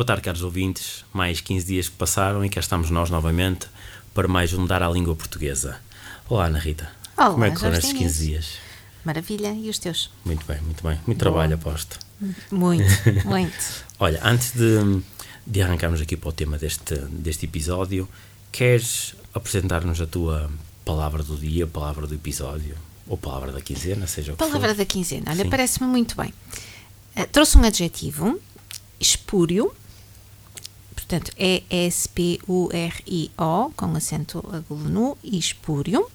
Boa tarde, caros ouvintes. Mais 15 dias que passaram e cá estamos nós novamente para mais um Dar à Língua Portuguesa. Olá, Ana Rita. Olá, Como é que foram estes Diniz. 15 dias? Maravilha, e os teus? Muito bem, muito bem. Muito trabalho, aposto. Muito, muito. Olha, antes de, de arrancarmos aqui para o tema deste, deste episódio, queres apresentar-nos a tua palavra do dia, palavra do episódio? Ou palavra da quinzena, seja o que Palavra for. da quinzena, olha, parece-me muito bem. Eh, trouxe um adjetivo, espúrio, portanto, é S-P-U-R-I-O, com acento agudo no, e espúrio,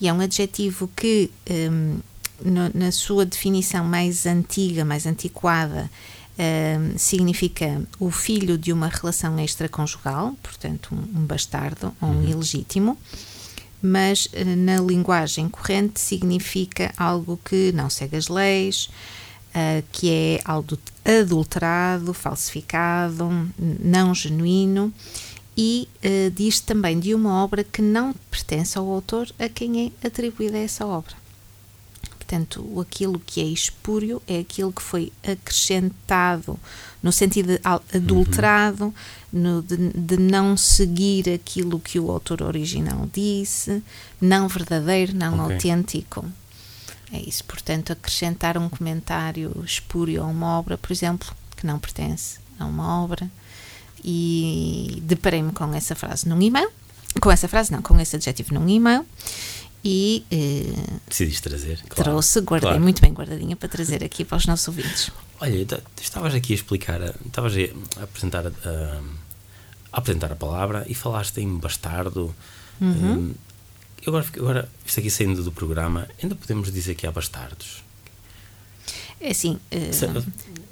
e é um adjetivo que, hum, no- na sua definição mais antiga, mais antiquada, hum, significa o filho de uma relação extraconjugal, portanto, um, um bastardo ou um ilegítimo, mas eh, na linguagem corrente significa algo que não segue as leis, ah, que é algo adulterado, falsificado, não genuíno e eh, diz também de uma obra que não pertence ao autor a quem é atribuída essa obra. Portanto, aquilo que é espúrio é aquilo que foi acrescentado no sentido adulterado, no, de, de não seguir aquilo que o autor original disse, não verdadeiro, não Ok. autêntico. É isso, portanto, acrescentar um comentário espúrio a uma obra, por exemplo, que não pertence a uma obra. E deparei-me com essa frase num e-mail, com essa frase, não, com esse adjetivo num e-mail, e eh, Decidiste trazer? Claro. trouxe, guardei Claro. muito bem guardadinha para trazer aqui para os nossos ouvintes. Olha, estavas aqui a explicar, a- estavas a apresentar a, a- a apresentar a palavra e falaste em bastardo. Hum, eu agora, agora, isto aqui saindo do programa, ainda podemos dizer que há bastardos. É assim,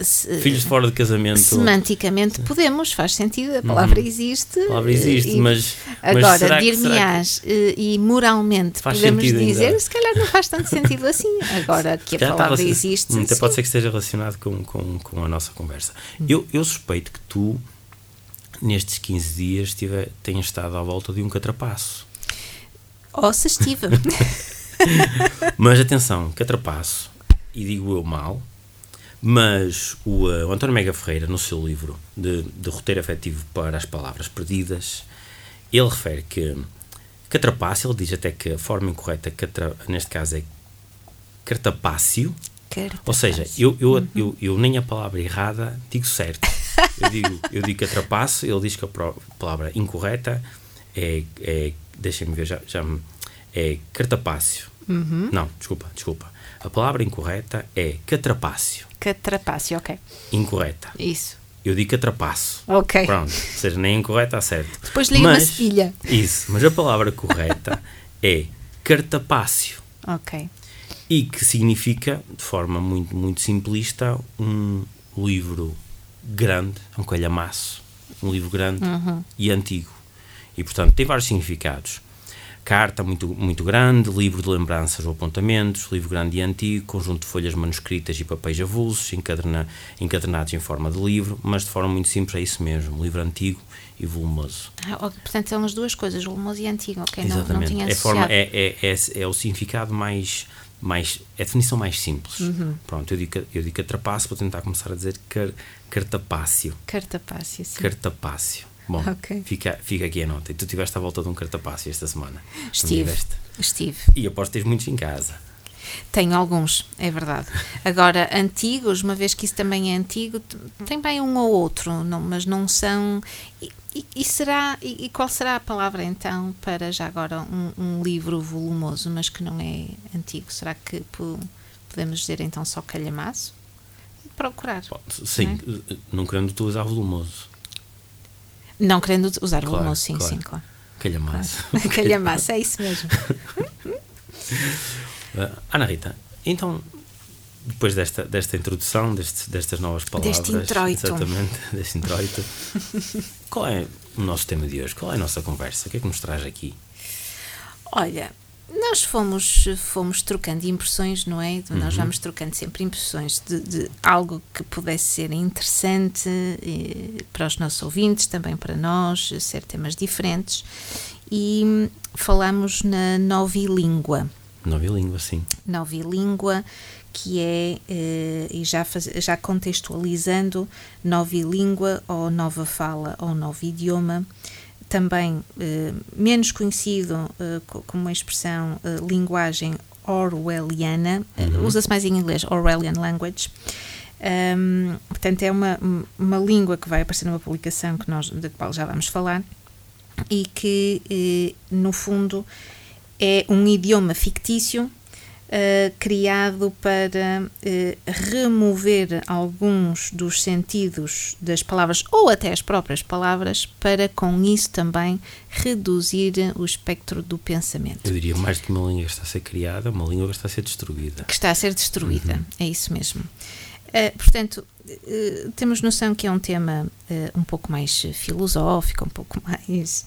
Se- Filhos fora de casamento. semanticamente podemos, faz sentido, a palavra existe. A palavra existe, eh, e- mas. Agora, dir-me-ás eh, e moralmente Faz podemos dizer, ainda. se calhar não faz tanto sentido assim. Agora que a está palavra existe. Hum, Até pode ser que esteja relacionado com, com, com a nossa conversa. Eu, eu suspeito que tu, nestes 15 dias, tive, tenhas estado à volta de um catrapaço. Ou se estive. Mas atenção, catrapaço, e digo eu mal, mas o, eh, o António Mega Ferreira, no seu livro de, de roteiro afetivo para as palavras perdidas, ele refere que catrapaço, ele diz até que a forma incorreta, catra, neste caso, é cartapácio, Carta ou seja, eu, eu, eu, eu nem a palavra errada digo certo. Eu digo, eu digo catrapaço, ele diz que a palavra incorreta é, é deixem-me ver, já, já me- é cartapácio. Não, desculpa, desculpa. A palavra incorreta é catrapácio. Catrapácio, ok. Incorreta. Isso. Eu digo catrapaço. Ok. Pronto, ou seja, nem incorreta, certo. Depois li uma Mas- cedilha. Isso, mas a palavra correta é cartapácio Ok. e que significa, de forma muito, muito simplista, um livro grande, um calhamaço, um livro grande e antigo. E, portanto, tem vários significados. Carta muito, muito grande, livro de lembranças ou apontamentos, livro grande e antigo, conjunto de folhas manuscritas e papéis avulsos, encadernados em forma de livro, mas de forma muito simples é isso mesmo, livro antigo e volumoso. Ah, portanto, são as duas coisas, volumoso e antigo, ok? Não, não tinha é, forma, associado. é, é, é, é o significado mais, mais. É a definição mais simples. Uhum. Pronto, eu digo, eu digo catrapaço, vou tentar começar a dizer car, cartapácio. Cartapácio, sim. Cartapácio. Bom, Ok. fica, fica aqui a nota. E tu estiveste à volta de um cartapácio esta semana. Não Estive. Estive. E aposto que tens muitos em casa. Tenho alguns, é verdade. Agora, antigos, uma vez que isso também é antigo, tem bem um ou outro, não- mas não são. E, e- e será, e, e qual será a palavra então para já agora um, um livro volumoso, mas que não é antigo? Será que po- podemos dizer então só calhamaço? Procurar. Sim, não querendo tu usar volumoso. Não querendo usar Claro, volumoso, sim, claro. sim, claro. Calhamaço. Calhamaço, é isso mesmo. Ah, Ana Rita, então depois desta, desta introdução, deste, destas novas palavras. Deste introito. Exatamente, deste introito. qual é o nosso tema de hoje? Qual é a nossa conversa? O que é que nos traz aqui? Olha, nós fomos, fomos trocando impressões, não é? Uhum. Nós vamos trocando sempre impressões de, de algo que pudesse ser interessante eh, para os nossos ouvintes, também para nós, ser temas diferentes. E falamos na novilíngua. Novilíngua, sim. Novilíngua, que é, eh, e já, faz, já contextualizando, novilíngua ou nova fala ou novo idioma, também eh, menos conhecido eh, como uma expressão linguagem orwelliana, uhum. usa-se mais em inglês, Orwellian language. Um, portanto, é uma, uma língua que vai aparecer numa publicação que nós, da qual já vamos falar e que, no fundo, é um idioma fictício Uh, criado para uh, remover alguns dos sentidos das palavras ou até as próprias palavras, para com isso também reduzir o espectro do pensamento. Eu diria mais do que uma língua que está a ser criada, uma língua que está a ser destruída. Que está a ser destruída, uhum. é isso mesmo. Uh, portanto, temos noção que é um tema um pouco mais filosófico, um pouco mais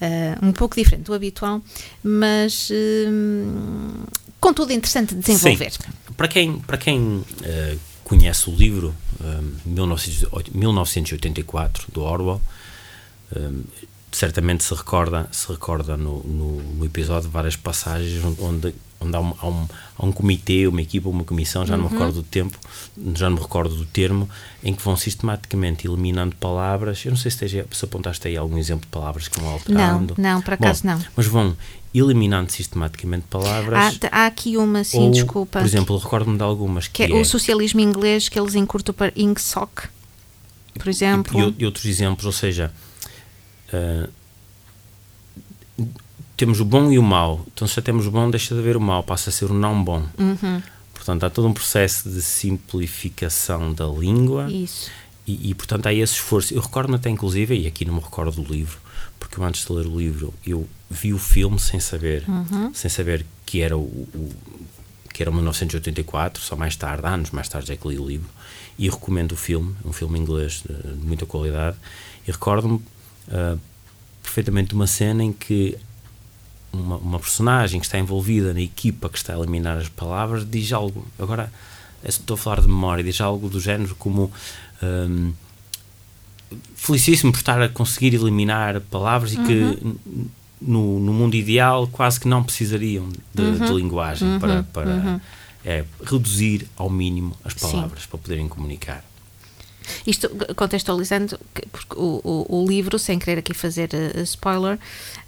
uh, um pouco diferente do habitual, mas uh, contudo interessante de desenvolver. Sim. Para quem, para quem uh, conhece o livro 1984 do Orwell, certamente se recorda, se recorda no, no, no episódio várias passagens onde onde há um, há um, há um comitê, uma equipa, uma comissão, já uhum. não me uhum. recordo do tempo, já não me recordo do termo, em que vão sistematicamente eliminando palavras. Eu não sei se, esteja, se apontaste aí algum exemplo de palavras que vão alterando. Não, não, por acaso Bom, não. Mas vão eliminando sistematicamente palavras. Há, há aqui uma, sim, ou, desculpa. Por exemplo, recordo-me de algumas que, que é, é, o socialismo inglês que eles encurtam para INCSOC, por exemplo. E, e, outros exemplos, ou seja, uh, temos o bom e o mau. Então, se já temos o bom, deixa de haver o mau, passa a ser o não bom. Uhum. Portanto, há todo um processo de simplificação da língua. Isso. E, e, portanto, há esse esforço. Eu recordo até, inclusive, e aqui não me recordo do livro, porque eu, antes de ler o livro, eu vi o filme sem saber, uhum. sem saber que era o, o, que era 1984, só mais tarde, anos mais tarde é que li o livro, e recomendo o filme, um filme inglês de, de muita qualidade, e recordo-me uh, perfeitamente uma cena em que uma, uma, personagem que está envolvida na equipa que está a eliminar as palavras diz algo. Agora, estou a falar de memória, diz algo do género como. Um, felicíssimo por estar a conseguir eliminar palavras uhum. e que uhum. no, no, mundo ideal quase que não precisariam de, uhum. de linguagem uhum. para, para uhum. é, reduzir ao mínimo as palavras Sim. para poderem comunicar. Isto contextualizando, porque o, o, o, livro, sem querer aqui fazer uh, spoiler,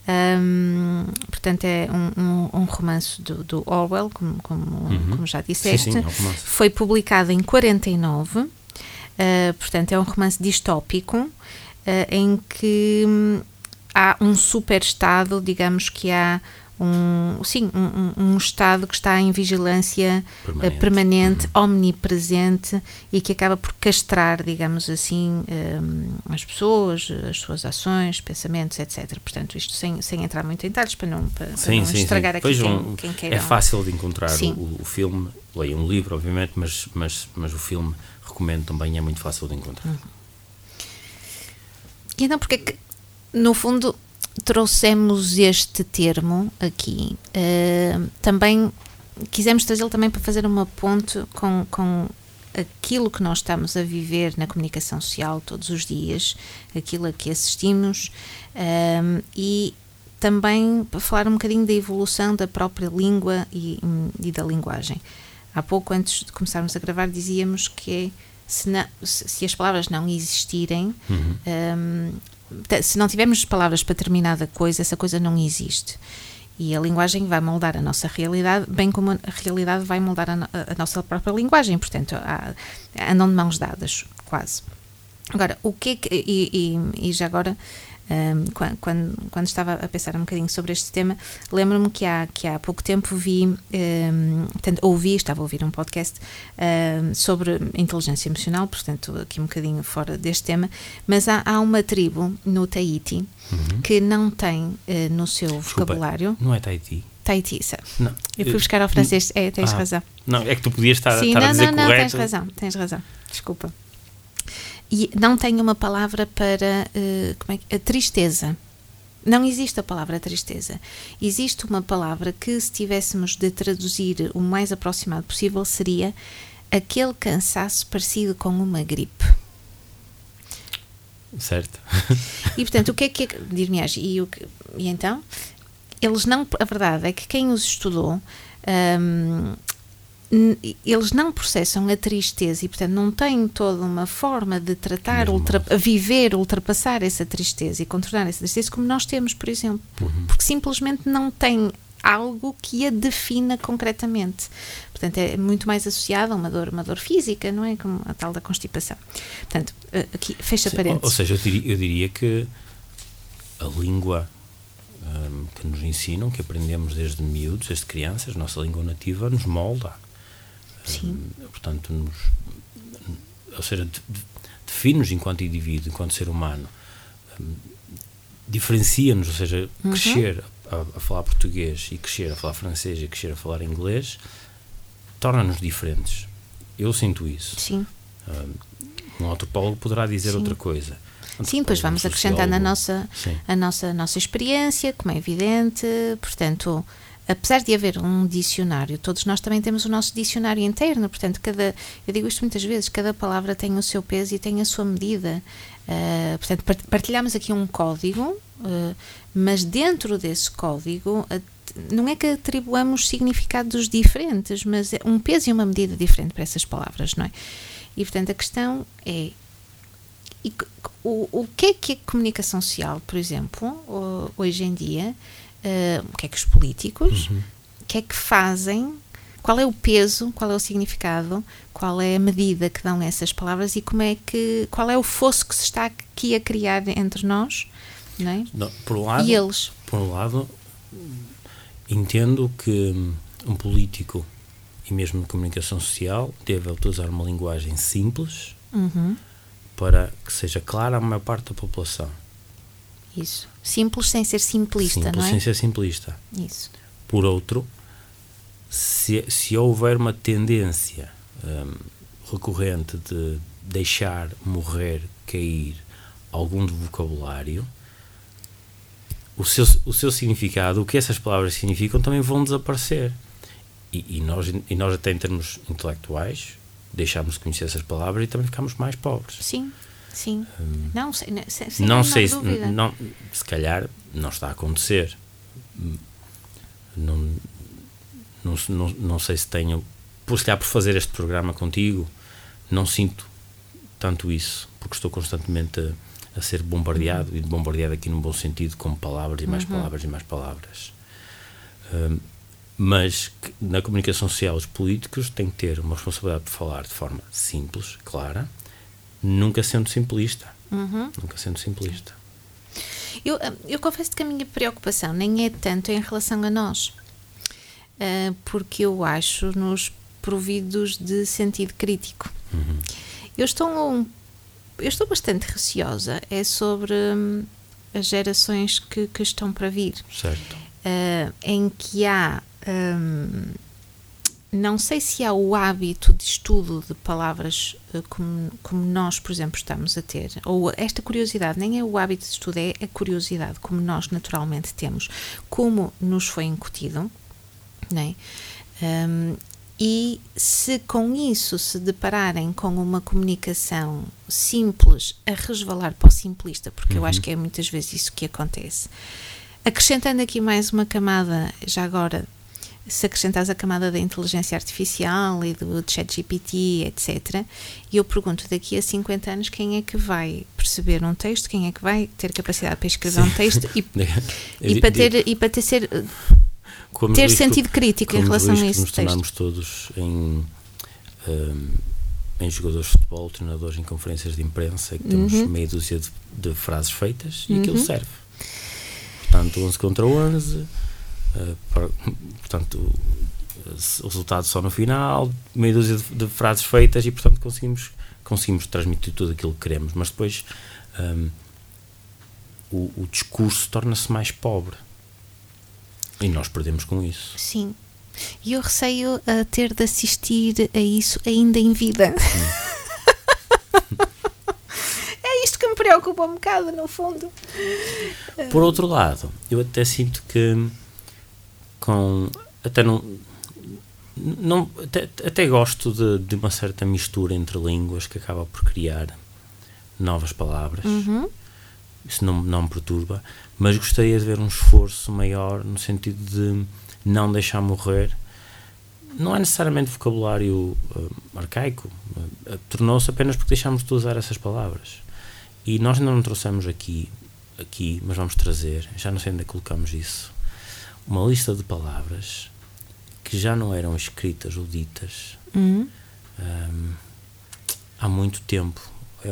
um, portanto é um, um, um romance do, do, Orwell, como, como, uhum. como já disseste, sim, sim, é foi publicado em 49, uh, portanto é um romance distópico, uh, em que hum, há um super estado, digamos que há um, sim, um, um, Estado que está em vigilância eh, permanente, permanente uhum. omnipresente e que acaba por castrar, digamos assim, um, as pessoas, as suas ações, pensamentos, etc. Portanto, isto sem, sem entrar muito em detalhes para não, para, sim, não sim, estragar sim. aqui Vejam, quem, quem queira. É fácil de encontrar o, o, filme, leia um livro, obviamente, mas, mas, mas o filme recomendo também, é muito fácil de encontrar. Uhum. E então, porque é que, no fundo, trouxemos este termo aqui. Uh, também quisemos trazê-lo também para fazer uma ponte com, com aquilo que nós estamos a viver na comunicação social todos os dias, aquilo a que assistimos um, e também para falar um bocadinho da evolução da própria língua e, e, da linguagem. Há pouco, antes de começarmos a gravar, dizíamos que se, não, se as palavras não existirem, uhum. um, se não tivermos palavras para determinada coisa, essa coisa não existe. E a linguagem vai moldar a nossa realidade, bem como a realidade vai moldar a, a nossa própria linguagem. Portanto, há, andam de mãos dadas, quase. Agora, o que é que. E, e, e já agora um, quando, quando, estava a pensar um bocadinho sobre este tema, lembro-me que há, que há pouco tempo vi, um, portanto, ouvi, estava a ouvir um podcast um, sobre inteligência emocional, portanto, aqui um bocadinho fora deste tema, mas há, há uma tribo no Tahiti uhum. que não tem uh, no seu Desculpa, vocabulário. Não é Tahiti? Tahiti, sabe? Não. Eu fui buscar ao francês. É, tens Ah. razão. Não, é que tu podias estar, Sim, estar não, a dizer não, não, correto. tens razão, tens razão. Desculpa. E não tenho uma palavra para eh, como é que, a tristeza. Não existe a palavra tristeza. Existe uma palavra que, se tivéssemos de traduzir o mais aproximado possível, seria aquele cansaço parecido com uma gripe. Certo. E portanto, o que é que é. Dir-me-ás, e, o que- e então? Eles não. A verdade é que quem os estudou. hum, eles não processam a tristeza e, portanto, não têm toda uma forma de tratar, ultra, viver, ultrapassar essa tristeza e contornar essa tristeza como nós temos, por exemplo. Porque simplesmente não tem algo que a defina concretamente. Portanto, é muito mais associado a uma dor, uma dor física, não é? Como a tal da constipação. Portanto, eh, aqui, fecha Sim, parênteses. ou, ou seja, eu diria, eu diria que a língua hum, que nos ensinam, que aprendemos desde miúdos, desde crianças, a nossa língua nativa nos molda. Sim. Hum, portanto, nos, ou seja, de- de- define-nos enquanto indivíduo, enquanto ser humano. Hum, diferencia-nos, ou seja, Uhum. crescer a, a falar português e crescer a falar francês e crescer a falar inglês torna-nos diferentes. Eu sinto isso. Sim. Um antropólogo poderá dizer Sim. outra coisa. Sim, depois Antropólogo, vamos um acrescentando a nossa, Sim. a nossa, nossa experiência, como é evidente. Portanto, apesar de haver um dicionário, todos nós também temos o nosso dicionário interno. Portanto, cada, eu digo isto muitas vezes, cada palavra tem o seu peso e tem a sua medida. Ah, portanto, part- partilhamos aqui um código, ah, mas dentro desse código a- não é que atribuamos significados diferentes, mas é um peso e uma medida diferente para essas palavras, não é? E portanto a questão é e o, o que é que é comunicação social, por exemplo, hoje em dia? Eh, o que é que os políticos, Uhum. o que é que fazem? Qual é o peso? Qual é o significado? Qual é a medida que dão essas palavras e como é que qual é o fosso que se está aqui a criar entre nós, não é? Não, por um lado, E eles? por um lado, entendo que um político e mesmo de comunicação social deve utilizar uma linguagem simples Uhum, para que seja clara à maior parte da população. Isso. Simples sem ser simplista, Simples não é? sem ser simplista. Isso. Por outro, se, se houver uma tendência hum, recorrente de deixar morrer, cair algum do vocabulário, o seu, o seu significado, o que essas palavras significam, também vão desaparecer. E, e nós, e nós, até em termos intelectuais, deixámos de conhecer essas palavras e também ficámos mais pobres. Sim, sim. não sei, ne- sem, sem Hum. não sei, se, não, se calhar não está a acontecer. Não, não, não, não sei se tenho, por se calhar por fazer este programa contigo, não sinto tanto isso, porque estou constantemente a, a ser bombardeado, Uhum. e bombardeado aqui num bom sentido, com palavras e mais palavras e mais palavras. Hum, mas na comunicação social, os políticos têm que ter uma responsabilidade de falar de forma simples, clara, nunca sendo simplista. Uhum. Nunca sendo simplista. Eu, ah, eu confesso que a minha preocupação nem é tanto em relação a nós, ah, porque eu acho-nos providos de sentido crítico. Eu estou um- eu estou bastante receosa é sobre hum, as gerações que, que estão para vir, Certo. ah, em que há hum, não sei se há o hábito de estudo de palavras eh, como, como nós, por exemplo, estamos a ter, ou esta curiosidade, nem é o hábito de estudo, é a curiosidade, como nós naturalmente temos, como nos foi incutido, não é? Hum, e se com isso se depararem com uma comunicação simples a resvalar para o simplista, porque eu acho que é muitas vezes isso que acontece. Acrescentando aqui mais uma camada, já agora, se acrescentares a camada da inteligência artificial e do ChatGPT, etc., e eu pergunto daqui a 50 anos quem é que vai perceber um texto, quem é que vai ter capacidade para escrever um texto e, e para ter, e para ter, ser, Como ter risco- sentido crítico em relação risco a esse nos texto. tornarmos todos em, hum, em jogadores de futebol, treinadores em conferências de imprensa, que temos Uhum. meia dúzia de, de frases feitas e aquilo serve. Portanto, 11 contra 11, eh, para- portanto, o resultado só no final, meia dúzia de, de frases feitas e, portanto, conseguimos, conseguimos transmitir tudo aquilo que queremos, mas depois hum, o, o discurso torna-se mais pobre. E nós perdemos com isso. Sim. E eu receio a ter de assistir a isso ainda em vida. é isto que me preocupa um bocado, no fundo. Por outro lado, eu até sinto que com. Até não. não até, até gosto de, de uma certa mistura entre línguas que acaba por criar novas palavras. Uhum. Isso não, não me perturba. Mas gostaria de ver um esforço maior no sentido de não deixar morrer. Não é necessariamente vocabulário uh, arcaico, uh, tornou-se apenas porque deixámos de usar essas palavras. E nós ainda não trouxemos aqui, aqui, mas vamos trazer, já não sei onde é que colocamos isso, uma lista de palavras que já não eram escritas ou ditas Uhum. um, há muito tempo. É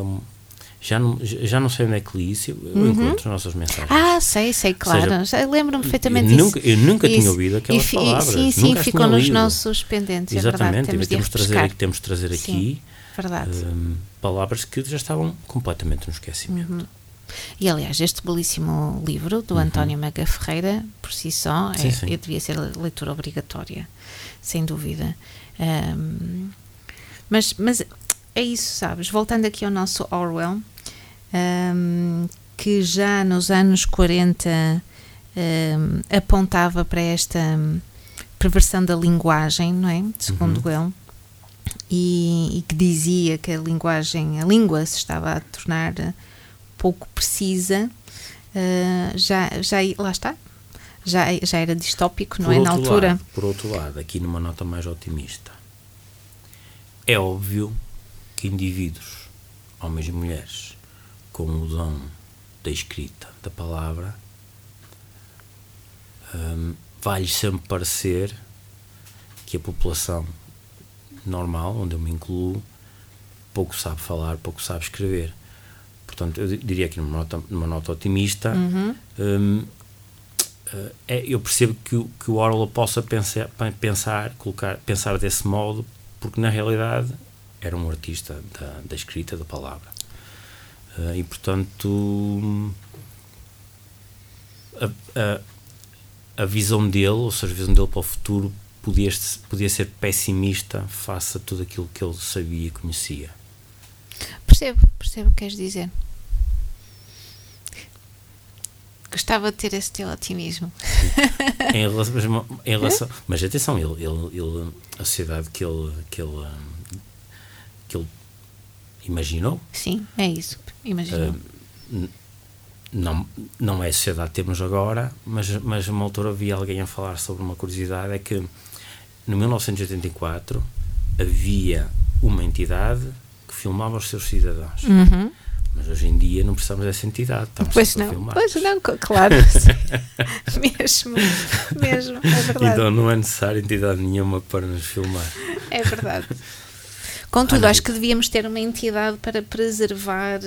já, não, já não sei onde é que li isso, eu Uhum. encontro as nossas mensagens. Ah, sei, sei, claro. Lembro-me perfeitamente eu disso. nunca, eu nunca tinha Isso. ouvido aquelas E palavras. Sim, sim, nunca ficou tinha nos lido. nossos pendentes. Exatamente, é e verdade. Temos de temos, de trazer, aqui- temos de trazer Sim. aqui Verdade. um, palavras que já estavam completamente no esquecimento. Uhum. E aliás, este belíssimo livro do António Maga Ferreira, por si só, Uhum. Sim, é, sim. devia ser leitura obrigatória, sem dúvida. Ahm, mas, mas é isso, sabes? Voltando aqui ao nosso Orwell, ahm, que já nos anos 40 ahm, apontava para esta perversão da linguagem, não é? Segundo ele. E, e que dizia que a linguagem, a língua se estava a tornar pouco precisa, eh, já, já lá está, já, já era distópico, não Por é? Na altura. lado- por outro lado, aqui numa nota mais otimista, é óbvio que indivíduos, homens e mulheres, com o dom da escrita, da palavra, hum, vai-lhes sempre parecer que a população normal, onde eu me incluo, pouco sabe falar, pouco sabe escrever. Portanto, eu di- diria que numa nota, numa nota otimista, Uhum. hum, eh, é, eu percebo que, o- que o Orwell possa pensar, pensar, colocar, pensar desse modo, porque na realidade era um artista da, da escrita, da palavra. Eh, e portanto a, a, a visão dele, ou seja, a visão dele para o futuro, podia, podia ser pessimista face a tudo aquilo que ele sabia e conhecia. Percebo, percebo o que queres dizer. Gostava de ter esse teu otimismo. em relação, mas, em relação- mas atenção, ele, ele, ele- a sociedade que ele, que ele, que ele imaginou Sim, é isso. Imagina. hum, não, não é a sociedade que temos agora, mas, mas uma altura havia alguém a falar sobre uma curiosidade: é que no 1984 havia uma entidade filmava os seus cidadãos. Uhum. Mas hoje em dia não precisamos dessa entidade, estamos Pois a não, filmar. pois não, claro. mesmo, mesmo, é verdade. Então não é necessário entidade nenhuma para nos filmar. É verdade. Contudo, Ah, acho que devíamos ter uma entidade para preservar.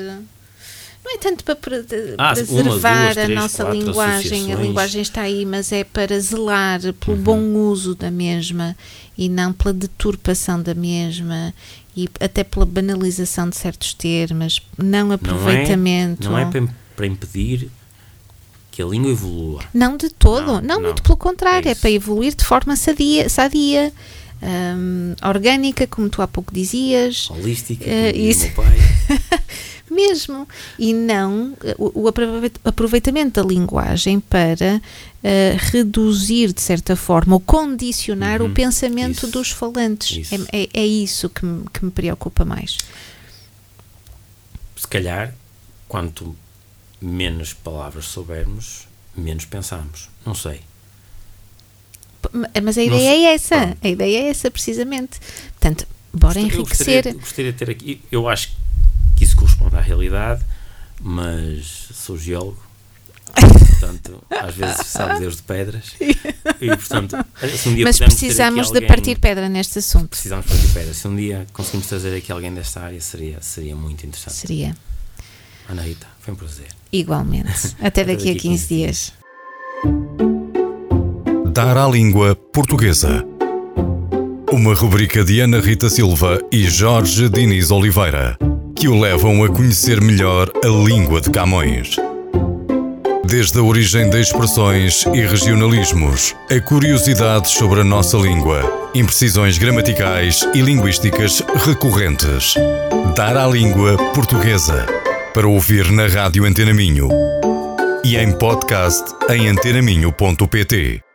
Não é tanto para pre- Ah, uma, preservar duas, a três, nossa quatro linguagem, a linguagem está aí, mas é para zelar pelo Uhum. bom uso da mesma e não pela deturpação da mesma e até pela banalização de certos termos, não aproveitamento. Não é para, para impedir que a língua evolua. Não de todo, não, Não, não. muito pelo contrário, É é, para evoluir de forma sadia, sadia hum, orgânica, como tu há pouco dizias, Holística, dizia isso. o meu pai. mesmo, e não eh, o, o aprove- aproveitamento da linguagem para reduzir, de certa forma, ou condicionar Uhum, o pensamento isso, dos falantes. isso. É, é, é isso que me, que me preocupa mais. Se calhar, quanto menos palavras soubermos, menos pensamos. Não sei. Mas a Não ideia sei. é essa, Pronto. a ideia é essa precisamente. Portanto, bora Eu enriquecer. gostaria, gostaria de ter aqui. Eu acho que isso corresponde à realidade, mas sou geólogo. Portanto, às vezes sabe Deus de pedras. E, portanto, se um dia Mas precisamos aqui de alguém- partir pedra neste assunto. Precisamos partir pedras. Se um dia conseguimos trazer aqui alguém desta área, seria, seria muito interessante. Seria Ana Rita, foi um prazer. igualmente. Até daqui a 15 dias. Dar à língua portuguesa. Uma rubrica de Ana Rita Silva e Jorge Diniz Oliveira, que o levam a conhecer melhor a língua de Camões. Desde a origem de expressões e regionalismos, a curiosidade sobre a nossa língua, imprecisões gramaticais e linguísticas recorrentes. Dar à língua portuguesa. Para ouvir na Rádio Antena Minho e em podcast em antenaminho.pt.